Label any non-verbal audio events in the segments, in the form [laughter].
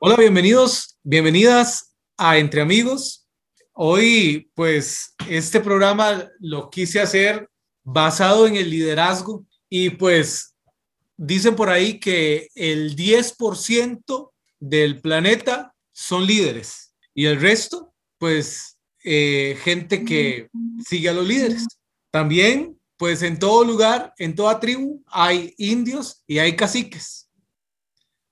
Hola, bienvenidos, bienvenidas a Entre Amigos. Hoy, pues, este programa lo quise hacer basado en el liderazgo y pues dicen por ahí que el 10% del planeta son líderes y el resto, pues, eh, gente que sigue a los líderes. También, pues, en todo lugar, en toda tribu, hay indios y hay caciques.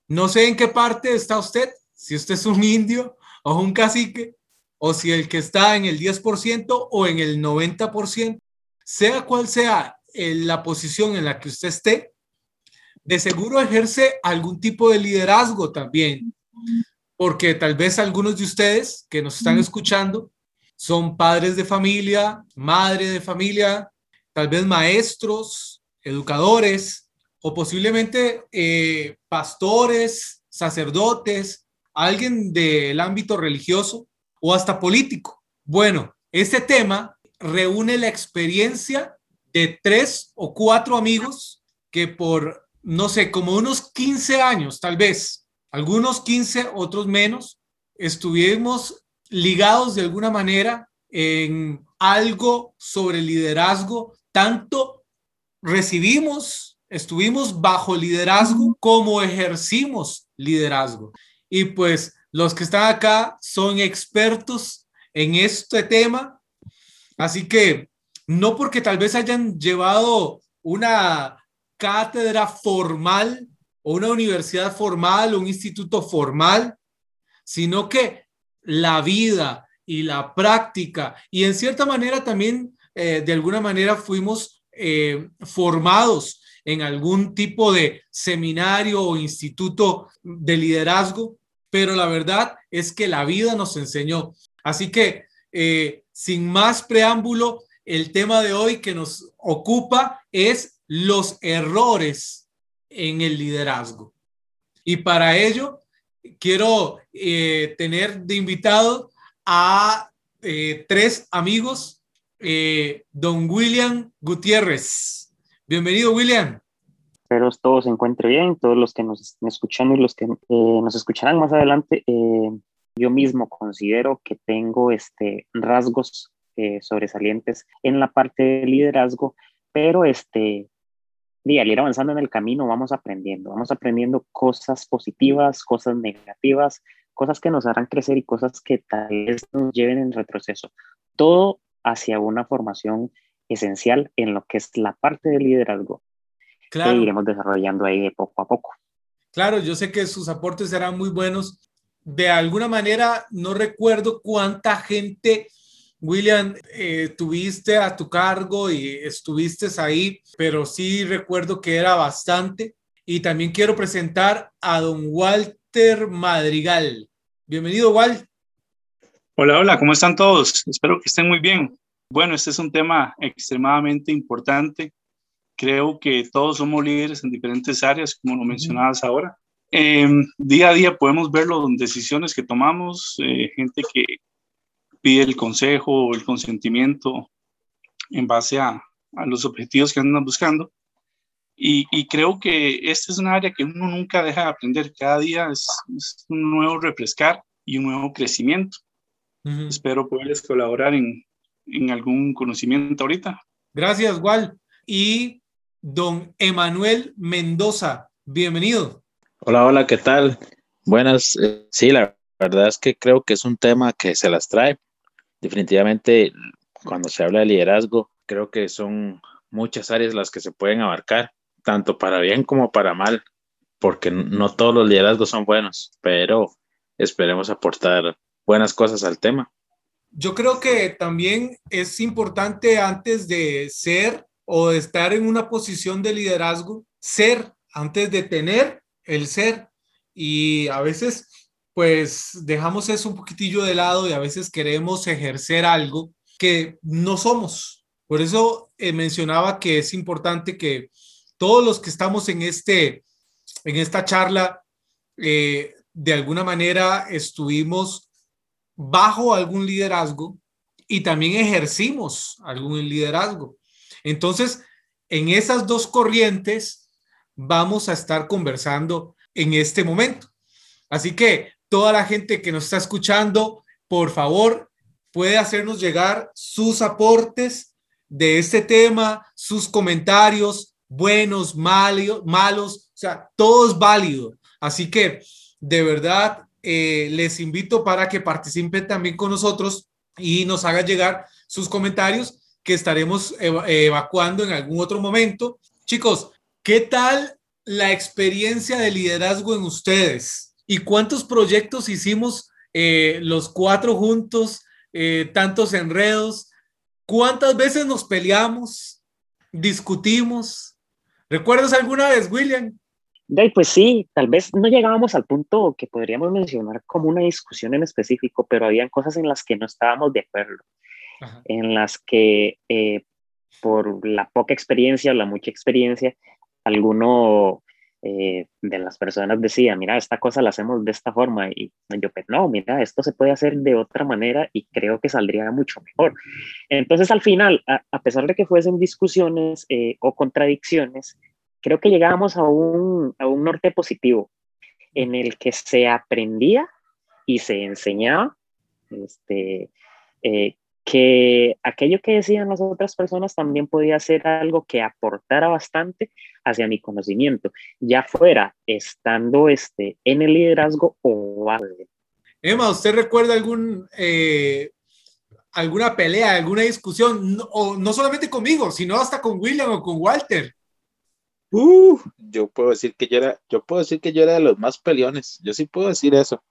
No sé en qué parte está usted, si usted es un indio o un cacique, o si el que está en el 10% o en el 90%, sea cual sea la posición en la que usted esté, de seguro ejerce algún tipo de liderazgo también, porque tal vez algunos de ustedes que nos están escuchando son padres de familia, madre de familia, tal vez maestros, educadores, o posiblemente eh, pastores, sacerdotes, alguien del ámbito religioso o hasta político. Bueno, este tema reúne la experiencia de tres o cuatro amigos que por, no sé, como unos 15 años, tal vez, algunos 15, otros menos, estuvimos ligados de alguna manera en algo sobre liderazgo, tanto recibimos estuvimos bajo liderazgo como ejercimos liderazgo. Y pues los que están acá son expertos en este tema. Así que no porque tal vez hayan llevado una cátedra formal o una universidad formal o un instituto formal, sino que la vida y la práctica y en cierta manera también eh, de alguna manera fuimos eh, formados en algún tipo de seminario o instituto de liderazgo, pero la verdad es que la vida nos enseñó. Así que, eh, sin más preámbulo, el tema de hoy que nos ocupa es los errores en el liderazgo. Y para ello, quiero eh, tener de invitado a eh, tres amigos, don William Gutiérrez. Bienvenido, William. Espero todo se encuentre bien, todos los que nos estén escuchando y los que eh, nos escucharán más adelante. Eh, yo mismo considero que tengo este, rasgos eh, sobresalientes en la parte de liderazgo, pero este, al ir avanzando en el camino vamos aprendiendo, vamos aprendiendo cosas positivas, cosas negativas, cosas que nos harán crecer y cosas que tal vez nos lleven en retroceso. Todo hacia una formación esencial en lo que es la parte del liderazgo claro. que iremos desarrollando ahí poco a poco. Claro, yo sé que sus aportes serán muy buenos. De alguna manera, no recuerdo cuánta gente, William, eh, tuviste a tu cargo y estuviste ahí, pero sí recuerdo que era bastante. Y también quiero presentar a don Walter Madrigal. Bienvenido, Walt. Hola, hola, ¿cómo están todos? Espero que estén muy bien. Bueno, este es un tema extremadamente importante. Creo que todos somos líderes en diferentes áreas, como lo mencionabas ahora. Em, día a día podemos verlo en decisiones que tomamos, eh, gente que pide el consejo o el consentimiento en base a, a los objetivos que andan buscando. Y, y, creo que esta es una área que uno nunca deja de aprender. Cada día es, es un nuevo refrescar y un nuevo crecimiento. Espero poderles colaborar en, en algún conocimiento ahorita. Gracias, Wal. Y don Emanuel Mendoza, bienvenido. Hola, hola, ¿qué tal? Buenas. Eh, sí, la verdad es que creo que es un tema que se las trae. Definitivamente, cuando se habla de liderazgo, creo que son muchas áreas las que se pueden abarcar, tanto para bien como para mal, porque no todos los liderazgos son buenos, pero esperemos aportar buenas cosas al tema yo creo que también es importante antes de ser o de estar en una posición de liderazgo, ser antes de tener el ser. Y a veces, pues dejamos eso un poquitillo de lado y a veces queremos ejercer algo que no somos. Por eso eh, mencionaba que es importante que todos los que estamos en, este, en esta charla, eh, de alguna manera estuvimos bajo algún liderazgo y también ejercimos algún liderazgo. Entonces, en esas dos corrientes vamos a estar conversando en este momento. Así que toda la gente que nos está escuchando, por favor, puede hacernos llegar sus aportes de este tema, sus comentarios, buenos, malos, malos, o sea, todo es válido. Así que, de verdad, eh, les invito para que participen también con nosotros y nos hagan llegar sus comentarios que estaremos evacuando en algún otro momento. Chicos, ¿qué tal la experiencia de liderazgo en ustedes? ¿Y cuántos proyectos hicimos eh, los cuatro juntos? Eh, tantos enredos. ¿Cuántas veces nos peleamos? ¿Discutimos? ¿Recuerdas alguna vez, William? Pues sí, tal vez no llegábamos al punto que podríamos mencionar como una discusión en específico, pero habían cosas en las que no estábamos de acuerdo en las que eh, por la poca experiencia o la mucha experiencia, alguno eh, de las personas decía, mira, esta cosa la hacemos de esta forma y yo, pues no, mira, esto se puede hacer de otra manera y creo que saldría mucho mejor. Entonces, al final, a, pesar de que fuesen discusiones eh, o contradicciones, creo que llegábamos a un, a un norte positivo en el que se aprendía y se enseñaba este, que aquello que decían las otras personas también podía ser algo que aportara bastante hacia mi conocimiento, ya fuera estando este, en el liderazgo o. Emma, ¿usted recuerda algún, eh, alguna pelea, alguna discusión, no, o no solamente conmigo, sino hasta con William o con Walter? Uh, yo puedo decir que yo era, yo puedo decir que yo era de los más peleones, yo sí puedo decir eso.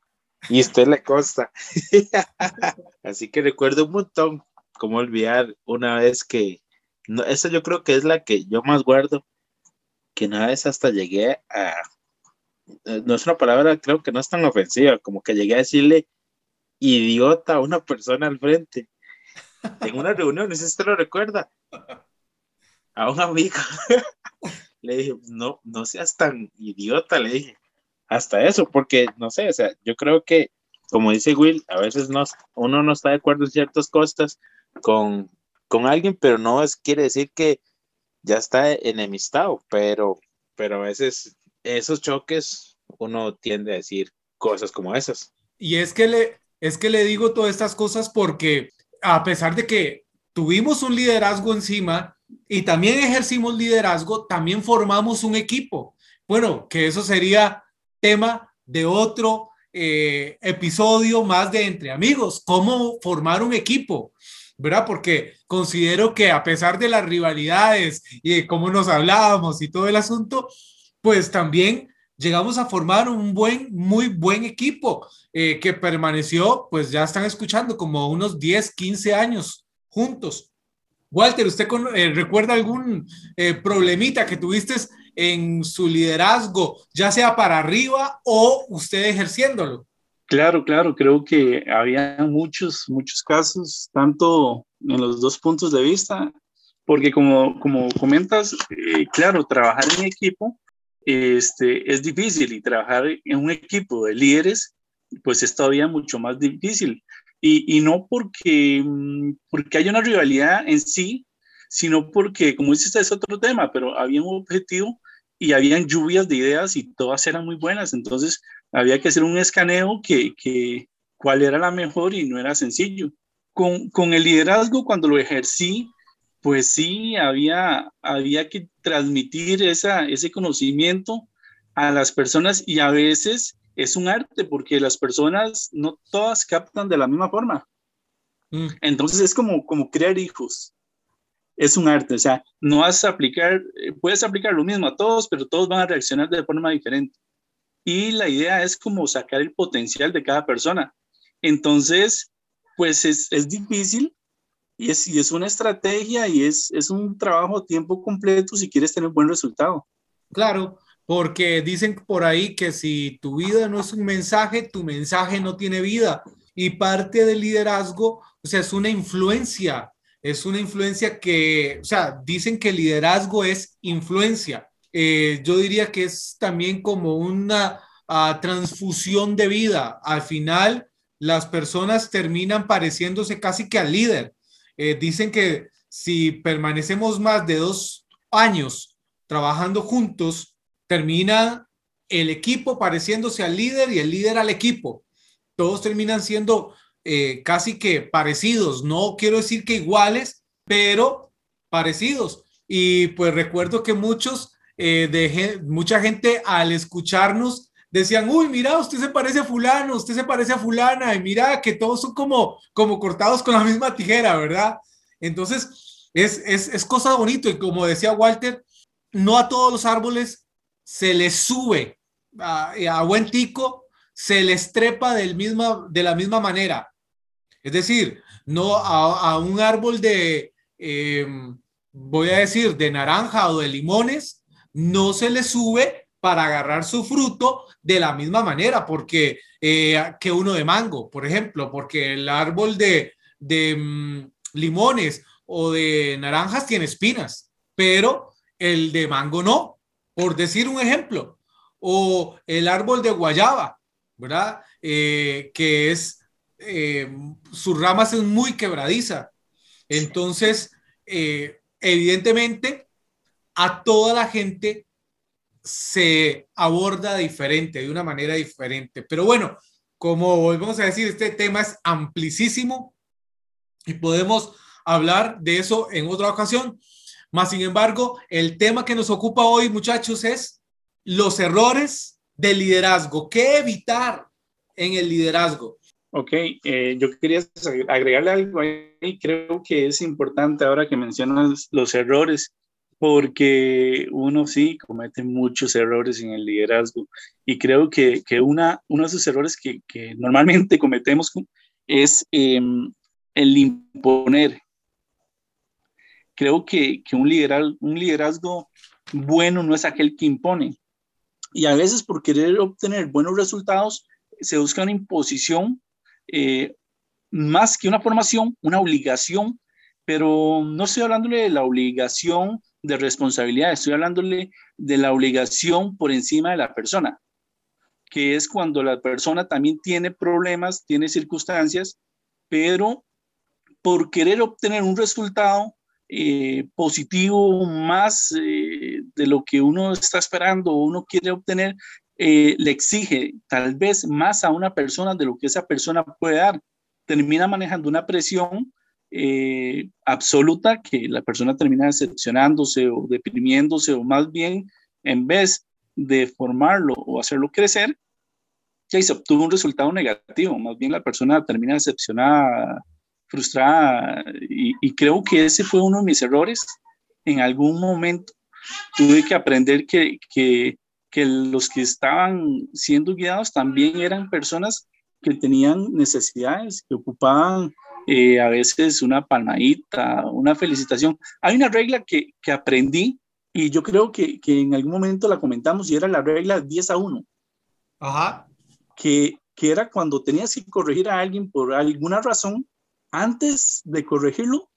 Y usted le consta. [laughs] Así que recuerdo un montón cómo olvidar una vez que, no, esa yo creo que es la que yo más guardo, que una vez hasta llegué a, no es una palabra, creo que no es tan ofensiva, como que llegué a decirle idiota a una persona al frente. En una reunión, no usted lo recuerda. A un amigo. [laughs] le dije, no, no seas tan idiota, le dije hasta eso, porque no sé, o sea, yo creo que, como dice Will, a veces no, uno no está de acuerdo en ciertas cosas con, con alguien, pero no es, quiere decir que ya está enemistado, pero, pero a veces esos choques uno tiende a decir cosas como esas. Y es que le, es que le digo todas estas cosas porque a pesar de que tuvimos un liderazgo encima y también ejercimos liderazgo, también formamos un equipo. Bueno, que eso sería tema de otro eh, episodio más de Entre Amigos, cómo formar un equipo, ¿verdad? Porque considero que a pesar de las rivalidades y de cómo nos hablábamos y todo el asunto, pues también llegamos a formar un buen, muy buen equipo eh, que permaneció, pues ya están escuchando, como unos 10, 15 años juntos. Walter, ¿usted eh, recuerda algún problemita que tuviste en su liderazgo, ya sea para arriba o usted ejerciéndolo? Claro, claro, creo que había muchos, muchos casos, tanto en los dos puntos de vista, porque como, como comentas, eh, claro, trabajar en equipo este, es difícil y trabajar en un equipo de líderes, pues es todavía mucho más difícil. Y, y no porque, mm, porque hay una rivalidad en sí, sino porque, como dices, es otro tema, pero había un objetivo y habían lluvias de ideas y todas eran muy buenas. Entonces había que hacer un escaneo que, que cuál era la mejor y no era sencillo. Con, con el liderazgo, cuando lo ejercí, pues sí, había, había que transmitir esa, ese conocimiento a las personas y a veces es un arte porque las personas no todas captan de la misma forma. Mm. Entonces es como, como crear hijos es un arte, o sea, no vas a aplicar, eh, puedes aplicar lo mismo a todos, pero todos van a reaccionar de forma diferente. Y la idea es como sacar el potencial de cada persona. Entonces, pues es, es difícil y es, y es una estrategia y es, es un trabajo a tiempo completo si quieres tener un buen resultado. Claro, porque dicen por ahí que si tu vida no es un mensaje, tu mensaje no tiene vida. Y parte del liderazgo, o sea, es una influencia es una influencia que, o sea, dicen que liderazgo es influencia. Eh, yo diría que es también como una ah, transfusión de vida. Al final, las personas terminan pareciéndose casi que al líder. Eh, dicen que si permanecemos más de dos años trabajando juntos, termina el equipo pareciéndose al líder y el líder al equipo. todos terminan siendo eh, casi que parecidos, no quiero decir que iguales, pero parecidos. Y pues recuerdo que muchos, eh, mucha gente al escucharnos decían, uy, mira, usted se parece a fulano, usted se parece a fulana, y mira que todos son como, como cortados con la misma tijera, ¿verdad? Entonces, es, es, es cosa bonito y como decía Walter, no a todos los árboles se les sube a, a buen tico, se les trepa del misma, de la misma manera. Es decir, no a, un árbol de, eh, voy a decir, de naranja o de limones, no se le sube para agarrar su fruto de la misma manera, porque eh, que uno de mango, por ejemplo, porque el árbol de, de mm, limones o de naranjas tiene espinas, pero el de mango no, por decir un ejemplo, o el árbol de guayaba, ¿verdad? Eh, que es, eh, sus ramas es muy quebradiza. Entonces, eh, evidentemente, a toda la gente se aborda diferente, de una manera diferente. Pero bueno, como volvemos a decir, este tema es amplísimo y podemos hablar de eso en otra ocasión. Más sin embargo, el tema que nos ocupa hoy, muchachos, es los errores de liderazgo. ¿Qué evitar en el liderazgo? Ok, eh, yo quería agregarle algo ahí. Creo que es importante ahora que mencionas los errores, porque uno sí comete muchos errores en el liderazgo. Y creo que, que una, uno de esos errores que, que normalmente cometemos es eh, el imponer, creo que, que un, liderazgo, un liderazgo bueno no es aquel que impone. Y a veces por querer obtener buenos resultados se busca una imposición eh, más que una formación, una obligación, pero no estoy hablándole de la obligación de responsabilidad, estoy hablándole de la obligación por encima de la persona, que es cuando la persona también tiene problemas, tiene circunstancias, pero por querer obtener un resultado eh, positivo más eh, de lo que uno está esperando o uno quiere obtener, eh, le exige tal vez más a una persona de lo que esa persona puede dar. Termina manejando una presión absoluta que la persona termina decepcionándose o deprimiéndose o más bien en vez de formarlo o hacerlo crecer, ya se obtuvo un resultado negativo, más bien la persona termina decepcionada, frustrada y, creo que ese fue uno de mis errores. En algún momento tuve que aprender que, que, que los que estaban siendo guiados también eran personas que tenían necesidades, que ocupaban eh, a veces una palmadita, una felicitación. Hay una regla que, que aprendí y yo creo que, que, en algún momento la comentamos y era la regla 10 a 1. Ajá. Que, que era cuando tenías que corregir a alguien por alguna razón, antes de corregirlo,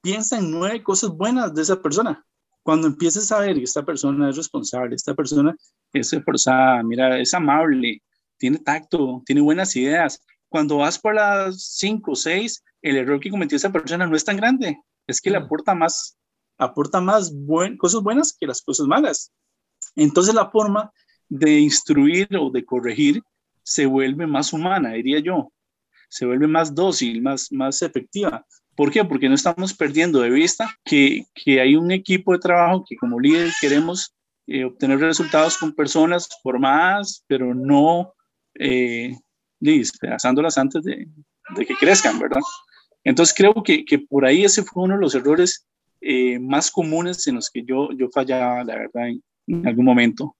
piensa en nueve cosas buenas de esa persona. Cuando empieces a ver que esta persona es responsable, esta persona es esforzada, mira, es amable, tiene tacto, tiene buenas ideas. Cuando vas por las cinco o seis, el error que cometió esa persona no es tan grande, es que le aporta más, aporta más cosas buenas que las cosas malas. Entonces la forma de instruir o de corregir se vuelve más humana, diría yo se vuelve más dócil, más, más efectiva. ¿Por qué? Porque no estamos perdiendo de vista que, que hay un equipo de trabajo que como líder queremos eh, obtener resultados con personas formadas, pero no eh, despedazándolas antes de, que crezcan, ¿verdad? Entonces creo que, que, por ahí ese fue uno de los errores eh, más comunes en los que yo, yo fallaba, la verdad, en, en algún momento.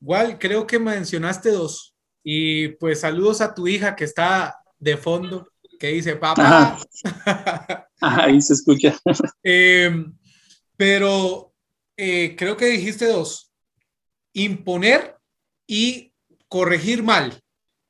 Igual, creo que mencionaste dos. Y pues saludos a tu hija que está de fondo que dice papá. [laughs] ahí se escucha. Em, pero eh, creo que dijiste dos, imponer y corregir mal,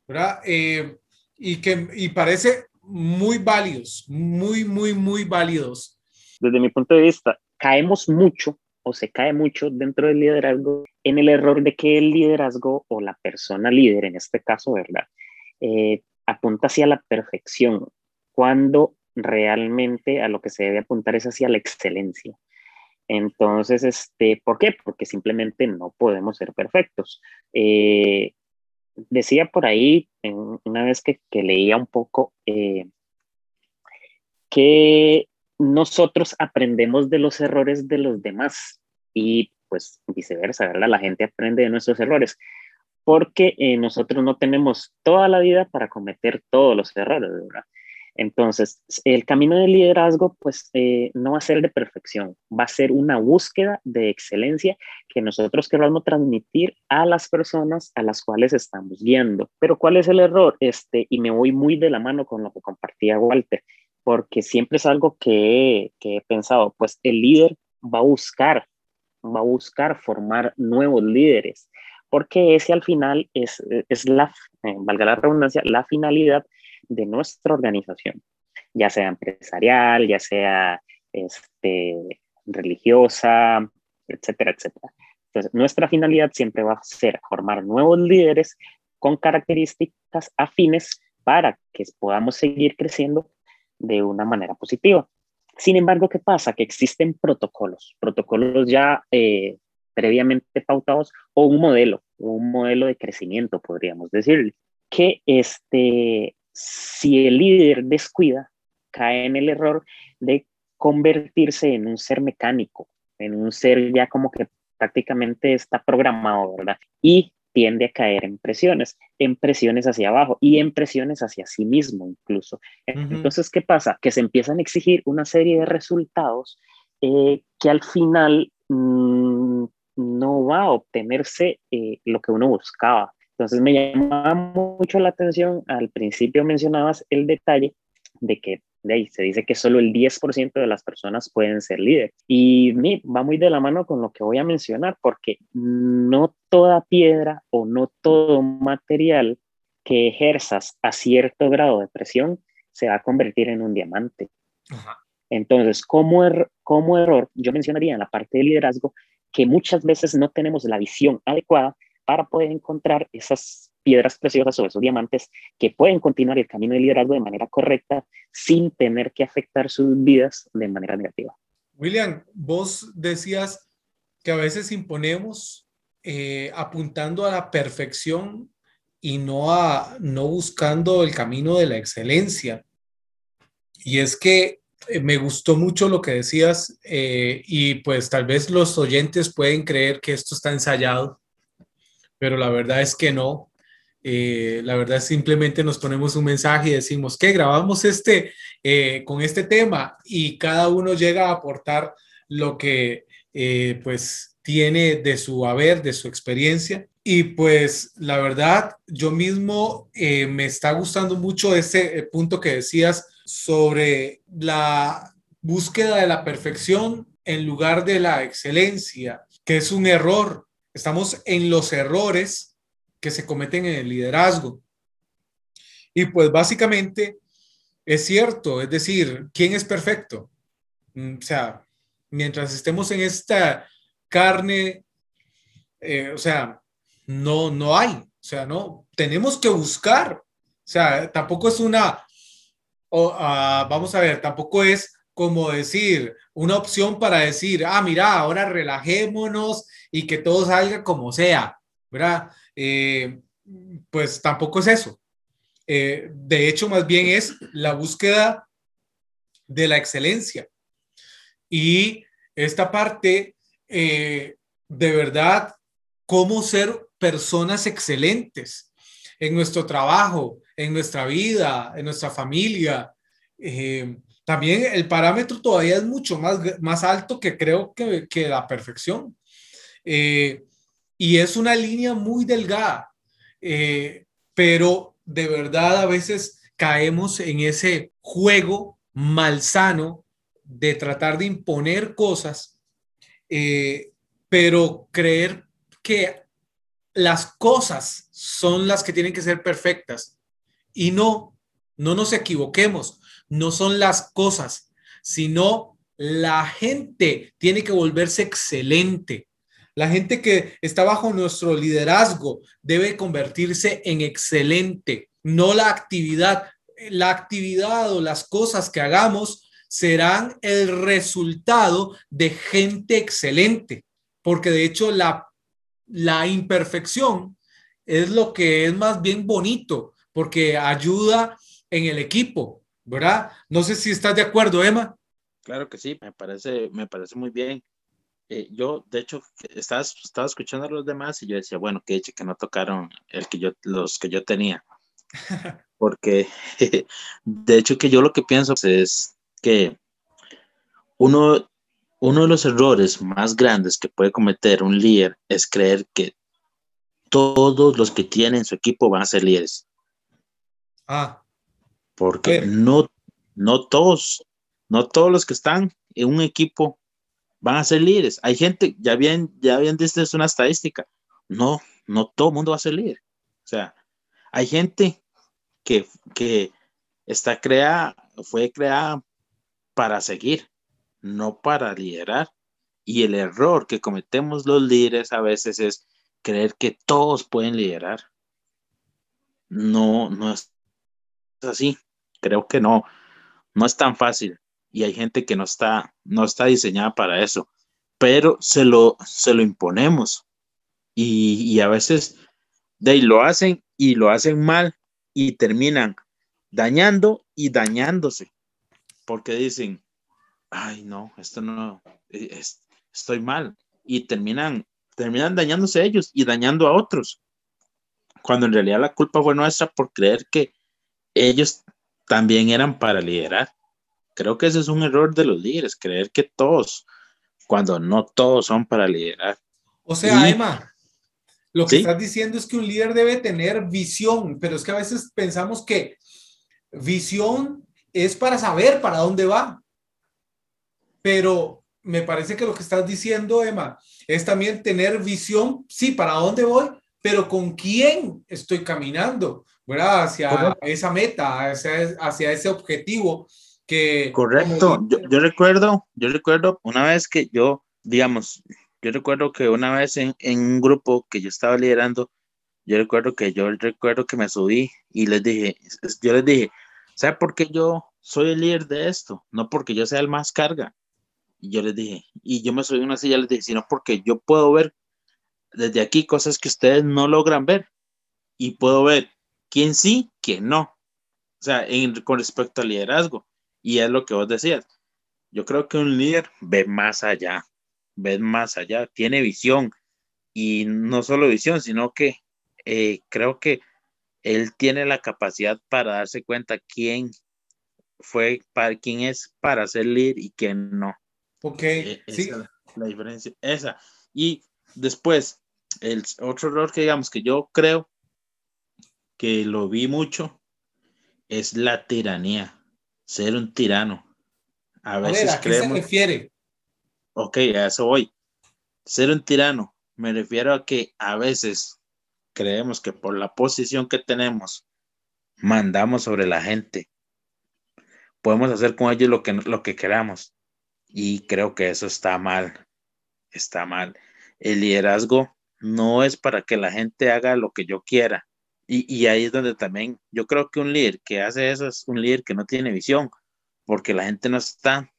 ¿verdad? Em, y que y parece muy válidos, muy, muy, muy válidos. Desde mi punto de vista, caemos mucho o se cae mucho dentro del liderazgo en el error de que el liderazgo o la persona líder, en este caso, ¿verdad? Eh, apunta hacia la perfección, cuando realmente a lo que se debe apuntar es hacia la excelencia. Entonces, este, ¿por qué? Porque simplemente no podemos ser perfectos. Eh, decía por ahí, una vez que, leía un poco, eh, que nosotros aprendemos de los errores de los demás y pues viceversa, ¿verdad? La gente aprende de nuestros errores porque eh, nosotros no tenemos toda la vida para cometer todos los errores, ¿verdad? Entonces, el camino del liderazgo, pues, eh, no va a ser de perfección, va a ser una búsqueda de excelencia que nosotros queramos transmitir a las personas a las cuales estamos guiando. Pero, ¿cuál es el error? Este, y me voy muy de la mano con lo que compartía Walter, porque siempre es algo que, que he pensado, pues el líder va a buscar, va a buscar formar nuevos líderes, porque ese al final es, es la, eh, valga la redundancia, la finalidad de nuestra organización, ya sea empresarial, ya sea este, religiosa, etcétera, etcétera. Entonces, nuestra finalidad siempre va a ser formar nuevos líderes con características afines para que podamos seguir creciendo de una manera positiva. Sin embargo, ¿qué pasa? Que existen protocolos, protocolos ya eh, previamente pautados o un modelo, un modelo de crecimiento, podríamos decirle, que este, si el líder descuida, cae en el error de convertirse en un ser mecánico, en un ser ya como que prácticamente está programado, ¿verdad? Y tiende a caer en presiones, en presiones hacia abajo y en presiones hacia sí mismo incluso. Entonces, ¿qué pasa? Que se empiezan a exigir una serie de resultados eh, que al final mm, no va a obtenerse eh, lo que uno buscaba. Entonces me llamaba mucho la atención, al principio mencionabas el detalle de que de ahí se dice que solo el 10% de las personas pueden ser líderes. Y va muy de la mano con lo que voy a mencionar, porque no toda piedra o no todo material que ejerzas a cierto grado de presión se va a convertir en un diamante. Entonces, como, er como error, yo mencionaría en la parte de liderazgo que muchas veces no tenemos la visión adecuada para poder encontrar esas piedras preciosas o esos diamantes que pueden continuar el camino de liderazgo de manera correcta sin tener que afectar sus vidas de manera negativa. William, vos decías que a veces imponemos eh, apuntando a la perfección y no, a, no buscando el camino de la excelencia. Y es que me gustó mucho lo que decías eh, y pues tal vez los oyentes pueden creer que esto está ensayado, pero la verdad es que no. Eh, la verdad simplemente nos ponemos un mensaje y decimos que grabamos este eh, con este tema y cada uno llega a aportar lo que eh, pues tiene de su haber, de su experiencia. Y pues la verdad, yo mismo me está gustando mucho ese punto que decías sobre la búsqueda de la perfección en lugar de la excelencia, que es un error. Estamos en los errores que se cometen en el liderazgo. Y pues básicamente es cierto, es decir, ¿quién es perfecto? Mm, o sea, mientras estemos en esta carne, eh, o sea, no, no hay, o sea, no, tenemos que buscar, o sea, tampoco es una, ah, vamos a ver, tampoco es como decir, una opción para decir, ah, mira, ahora relajémonos y que todo salga como sea, ¿verdad? Eh, pues tampoco es eso. Eh, de hecho, más bien es la búsqueda de la excelencia. Y esta parte, eh, de verdad, cómo ser personas excelentes en nuestro trabajo, en nuestra vida, en nuestra familia. también el parámetro todavía es mucho más, más alto que creo que, que la perfección. Y es una línea muy delgada, eh, pero de verdad a veces caemos en ese juego malsano de tratar de imponer cosas, eh, pero creer que las cosas son las que tienen que ser perfectas. Y no, no nos equivoquemos, no son las cosas, sino la gente tiene que volverse excelente. La gente que está bajo nuestro liderazgo debe convertirse en excelente, no la actividad. La actividad o las cosas que hagamos serán el resultado de gente excelente, porque de hecho la, la imperfección es lo que es más bien bonito, porque ayuda en el equipo, ¿verdad? No sé si estás de acuerdo, Emma. Claro que sí, me parece, me parece muy bien. Eh, yo, de hecho, estaba, estaba escuchando a los demás y yo decía, bueno, que hecho que no tocaron el que yo, los que yo tenía. [laughs] Porque, [laughs] de hecho, que yo lo que pienso es que uno, uno de los errores más grandes que puede cometer un líder es creer que todos los que tienen su equipo van a ser líderes. Ah. Porque no, no todos, no todos los que están en un equipo van a ser líderes. Hay gente, ya bien, ya bien, esta es una estadística. No, no todo el mundo va a ser líder. O sea, hay gente que, que está creada, fue creada para seguir, no para liderar. Y el error que cometemos los líderes a veces es creer que todos pueden liderar. No, no es así. Creo que no, no es tan fácil y hay gente que no está, no está diseñada para eso, pero se lo, se lo imponemos y, a veces de lo hacen y lo hacen mal y terminan dañando y dañándose porque dicen, ay no, esto no, e, estoy mal y terminan, terminan dañándose ellos y dañando a otros cuando en realidad la culpa fue nuestra por creer que ellos también eran para liderar. Creo que ese es un error de los líderes, creer que todos, cuando no todos son para liderar. O sea, Emma, lo que estás diciendo es que un líder debe tener visión, pero es que a veces pensamos que visión es para saber para dónde va. Pero me parece que lo que estás diciendo, Emma, es también tener visión, sí, para dónde voy, pero con quién estoy caminando, ¿verdad? Hacia esa meta, hacia, hacia ese objetivo Correcto, yo, recuerdo, yo recuerdo una vez que yo, digamos, yo recuerdo que una vez en, un grupo que yo estaba liderando, yo recuerdo que yo recuerdo que me subí y les dije, yo les dije, ¿sabe por qué yo soy el líder de esto? No porque yo sea el más carga. Y yo les dije, y yo me subí a una silla, les dije, sino porque yo puedo ver desde aquí cosas que ustedes no logran ver. Y puedo ver quién sí, quién no. O sea, con respecto al liderazgo. Y es lo que vos decías. Yo creo que un líder ve más allá, ve más allá, tiene visión. Y no solo visión, sino que eh, creo que él tiene la capacidad para darse cuenta quién fue, para quién es para ser líder y quién no. Ok, e, sí. la diferencia, esa. Y después, el otro error que digamos que yo creo que lo vi mucho es la tiranía ser un tirano. A veces ¿a qué se refiere? Ok, a eso voy. Ser un tirano. Me refiero a que a veces creemos que por la posición que tenemos, mandamos sobre la gente. Podemos hacer con ellos lo que, lo que queramos. Y creo que eso está mal. Está mal. El liderazgo no es para que la gente haga lo que yo quiera. Y, ahí es donde también yo creo que un líder que hace eso es un líder que no tiene visión, porque la gente no está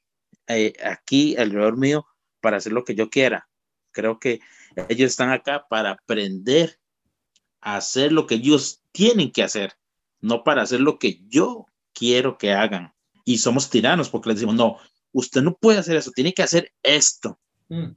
eh, aquí alrededor mío para hacer lo que yo quiera. Creo que ellos están acá para aprender a hacer lo que ellos tienen que hacer, no para hacer lo que yo quiero que hagan. Y somos tiranos porque les decimos, no, usted no puede hacer eso, tiene que hacer esto. Mm.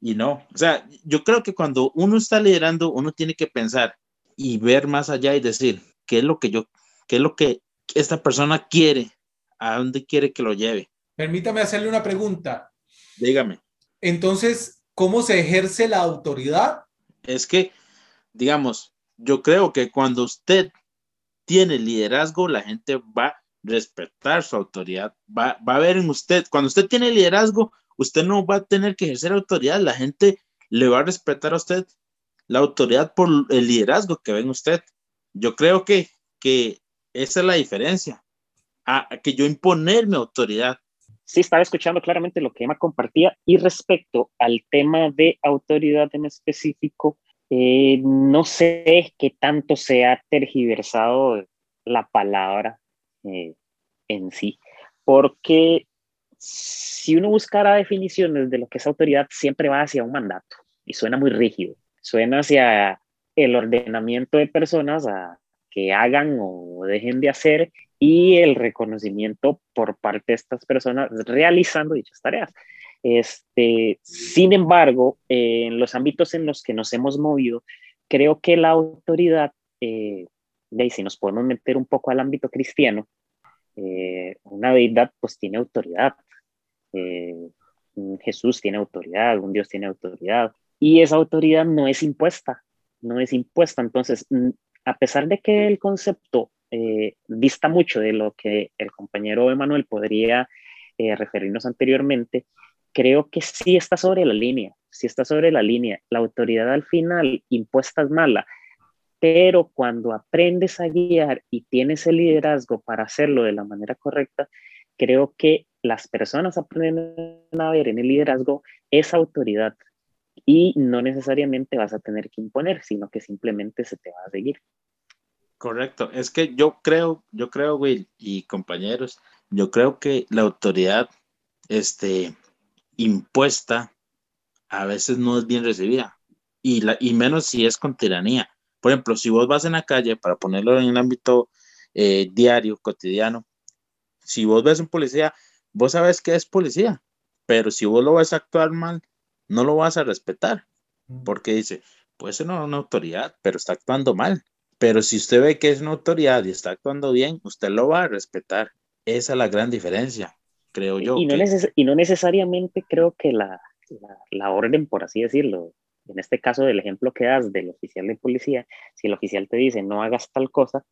Y no, o sea, yo creo que cuando uno está liderando, uno tiene que pensar, y ver más allá y decir, ¿qué es lo que yo, qué es lo que esta persona quiere? ¿A dónde quiere que lo lleve? Permítame hacerle una pregunta. Dígame. Entonces, ¿cómo se ejerce la autoridad? Es que, digamos, yo creo que cuando usted tiene liderazgo, la gente va a respetar su autoridad, va, va a ver en usted, cuando usted tiene liderazgo, usted no va a tener que ejercer autoridad, la gente le va a respetar a usted la autoridad por el liderazgo que ven usted. Yo creo que, que esa es la diferencia, a, que yo imponerme autoridad. Sí, estaba escuchando claramente lo que Emma compartía y respecto al tema de autoridad en específico, eh, no sé qué tanto se ha tergiversado la palabra eh, en sí, porque si uno buscara definiciones de lo que es autoridad, siempre va hacia un mandato y suena muy rígido suena hacia el ordenamiento de personas a que hagan o dejen de hacer y el reconocimiento por parte de estas personas realizando dichas tareas. Este, sin embargo, en los ámbitos en los que nos hemos movido, creo que la autoridad, eh, si nos podemos meter un poco al ámbito cristiano, eh, una deidad pues tiene autoridad. Eh, Jesús tiene autoridad, un Dios tiene autoridad, y esa autoridad no es impuesta, no es impuesta. Entonces, a pesar de que el concepto eh, dista mucho de lo que el compañero Emanuel podría eh, referirnos anteriormente, creo que sí está sobre la línea, sí está sobre la línea. La autoridad al final impuesta es mala, pero cuando aprendes a guiar y tienes el liderazgo para hacerlo de la manera correcta, creo que las personas aprenden a ver en el liderazgo esa autoridad y no necesariamente vas a tener que imponer, sino que simplemente se te va a seguir. Correcto, es que yo creo, yo creo, Will y compañeros, yo creo que la autoridad este, impuesta a veces no es bien recibida y, la, y menos si es con tiranía. Por ejemplo, si vos vas en la calle, para ponerlo en el ámbito eh, diario, cotidiano, si vos ves un policía, vos sabes que es policía, pero si vos lo vas a actuar mal, no lo vas a respetar, porque dice, puede ser una autoridad, pero está actuando mal. Pero si usted ve que es una autoridad y está actuando bien, usted lo va a respetar. Esa es la gran diferencia, creo yo. Y no, y no necesariamente creo que la, la, orden, por así decirlo, en este caso del ejemplo que das del oficial de policía, si el oficial te dice no hagas tal cosa,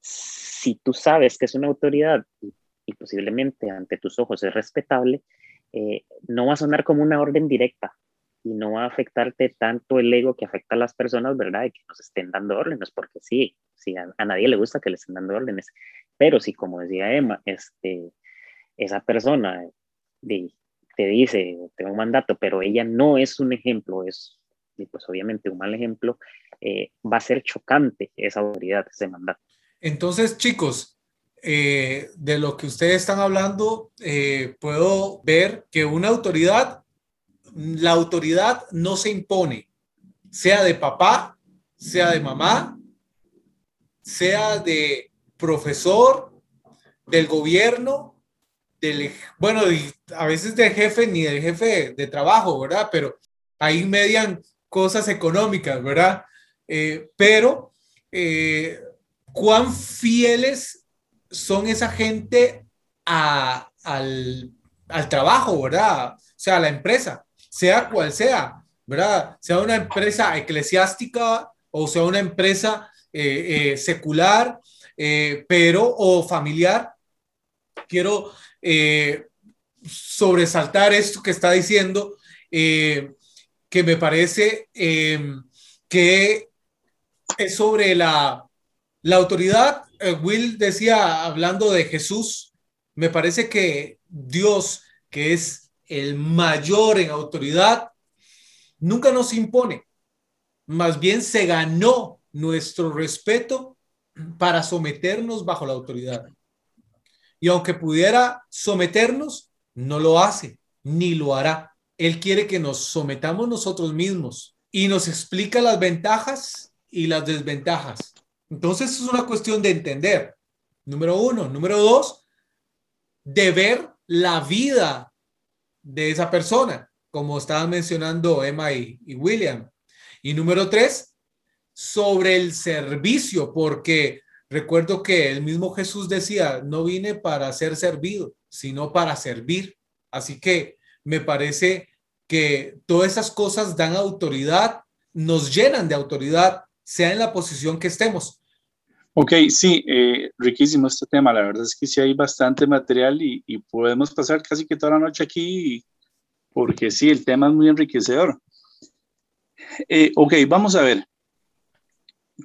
si tú sabes que es una autoridad y, posiblemente ante tus ojos es respetable, eh, no va a sonar como una orden directa, y no va a afectarte tanto el ego que afecta a las personas, ¿verdad? De que nos estén dando órdenes, porque sí, sí a, nadie le gusta que le estén dando órdenes, pero si, como decía Emma, este, esa persona te dice, tengo un mandato, pero ella no es un ejemplo, es pues obviamente un mal ejemplo, eh, va a ser chocante esa autoridad, ese mandato. Entonces, chicos, eh, de lo que ustedes están hablando, eh, puedo ver que una autoridad la autoridad no se impone, sea de papá, sea de mamá, sea de profesor, del gobierno, del, bueno, a veces del jefe ni del jefe de trabajo, ¿verdad? Pero ahí median cosas económicas, ¿verdad? Eh, pero, ¿cuán fieles son esa gente al, al trabajo, ¿verdad? O sea, la empresa sea cual sea, ¿verdad? Sea una empresa eclesiástica o sea una empresa eh, eh, secular, eh, pero o familiar. Quiero sobresaltar esto que está diciendo, que me parece que es sobre la, la autoridad. Will decía, hablando de Jesús, me parece que Dios, que es el mayor en autoridad, nunca nos impone, más bien se ganó nuestro respeto para someternos bajo la autoridad. Y aunque pudiera someternos, no lo hace, ni lo hará. Él quiere que nos sometamos nosotros mismos y nos explica las ventajas y las desventajas. Entonces es una cuestión de entender, número uno. Número dos, de ver la vida de esa persona, como estaban mencionando Emma y, William. Y número tres, sobre el servicio, porque recuerdo que el mismo Jesús decía, no vine para ser servido, sino para servir. Así que me parece que todas esas cosas dan autoridad, nos llenan de autoridad, sea en la posición que estemos. Ok, sí, eh, riquísimo este tema. La verdad es que sí hay bastante material y, podemos pasar casi que toda la noche aquí porque sí, el tema es muy enriquecedor. Eh, ok, vamos a ver.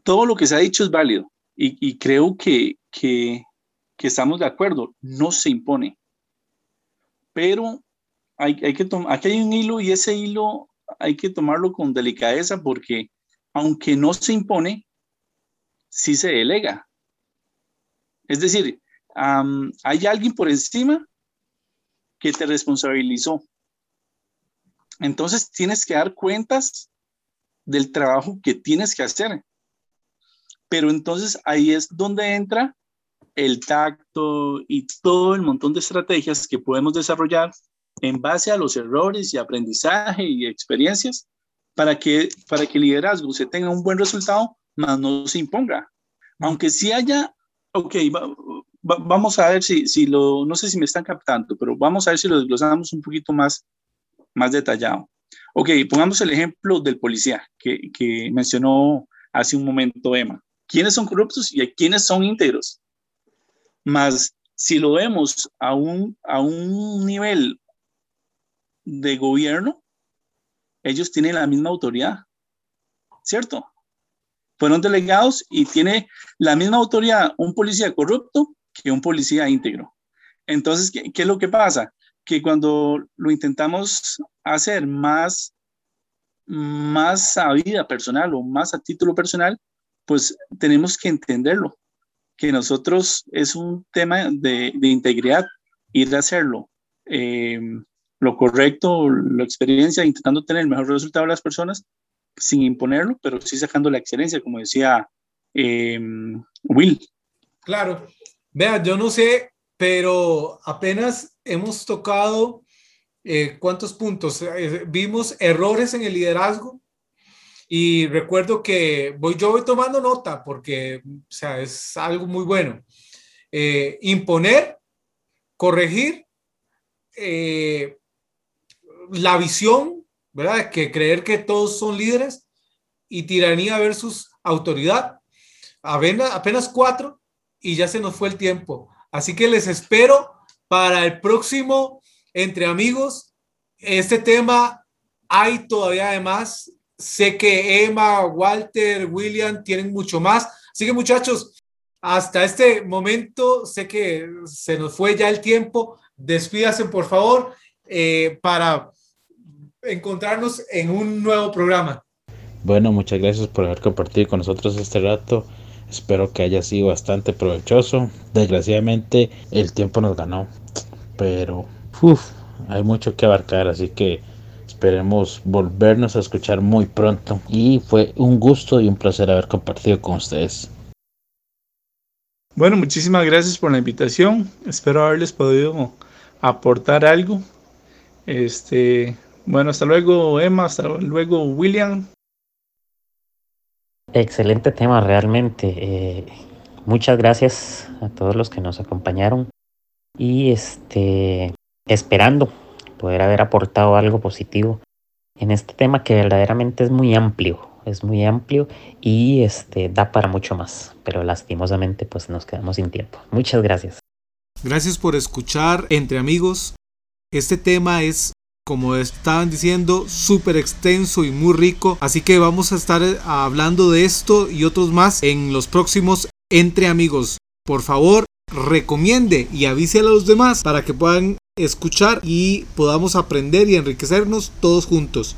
Todo lo que se ha dicho es válido y, creo que, que, estamos de acuerdo. No se impone. Pero hay, hay que aquí hay un hilo y ese hilo hay que tomarlo con delicadeza porque aunque no se impone, sí se delega. Es decir, hay alguien por encima que te responsabilizó. Entonces tienes que dar cuentas del trabajo que tienes que hacer. Pero entonces ahí es donde entra el tacto y todo el montón de estrategias que podemos desarrollar en base a los errores y aprendizaje y experiencias para que, para que el liderazgo se tenga un buen resultado, más no se imponga. Aunque sí haya, ok, vamos a ver si, si lo, no sé si me están captando, pero vamos a ver si lo desglosamos un poquito más, más detallado. Ok, pongamos el ejemplo del policía que, que mencionó hace un momento Emma. ¿Quiénes son corruptos y quiénes son íntegros? Más si lo vemos a un, a un nivel de gobierno, ellos tienen la misma autoridad, ¿cierto? Fueron delegados y tiene la misma autoridad un policía corrupto que un policía íntegro. Entonces, ¿qué, es lo que pasa? Que cuando lo intentamos hacer más, más a vida personal o más a título personal, pues tenemos que entenderlo que nosotros es un tema de, de integridad, ir a hacerlo eh, lo correcto, la experiencia, intentando tener el mejor resultado de las personas sin imponerlo, pero sí sacando la excelencia, como decía eh, Will. Claro, vea, yo no sé, pero apenas hemos tocado eh, cuántos puntos. vimos errores en el liderazgo, y recuerdo que voy, yo tomando nota porque, o sea, es algo muy bueno. Eh, imponer, corregir, eh, la visión, ¿verdad? Que creer que todos son líderes y tiranía versus autoridad. Apenas, apenas cuatro y ya se nos fue el tiempo. Así que les espero para el próximo Entre Amigos. Este tema hay todavía además Sé que Emma, Walter, William tienen mucho más. Así que muchachos, hasta este momento sé que se nos fue ya el tiempo. Despídase por favor eh, para encontrarnos en un nuevo programa. Bueno, muchas gracias por haber compartido con nosotros este rato. Espero que haya sido bastante provechoso. Desgraciadamente el tiempo nos ganó, pero hay mucho que abarcar, así que Esperemos volvernos a escuchar muy pronto. Y fue un gusto y un placer haber compartido con ustedes. Bueno, muchísimas gracias por la invitación. Espero haberles podido aportar algo. Este, bueno, hasta luego Emma, hasta luego William. Excelente tema realmente. Eh, muchas gracias a todos los que nos acompañaron y este esperando poder haber aportado algo positivo en este tema que verdaderamente es muy amplio, es muy amplio y este da para mucho más, pero lastimosamente pues nos quedamos sin tiempo. Muchas gracias. Gracias por escuchar entre amigos. Este tema es como estaban diciendo, súper extenso y muy rico. Así que vamos a estar hablando de esto y otros más en los próximos Entre Amigos. Por favor, recomiende y avise a los demás para que puedan escuchar y podamos aprender y enriquecernos todos juntos.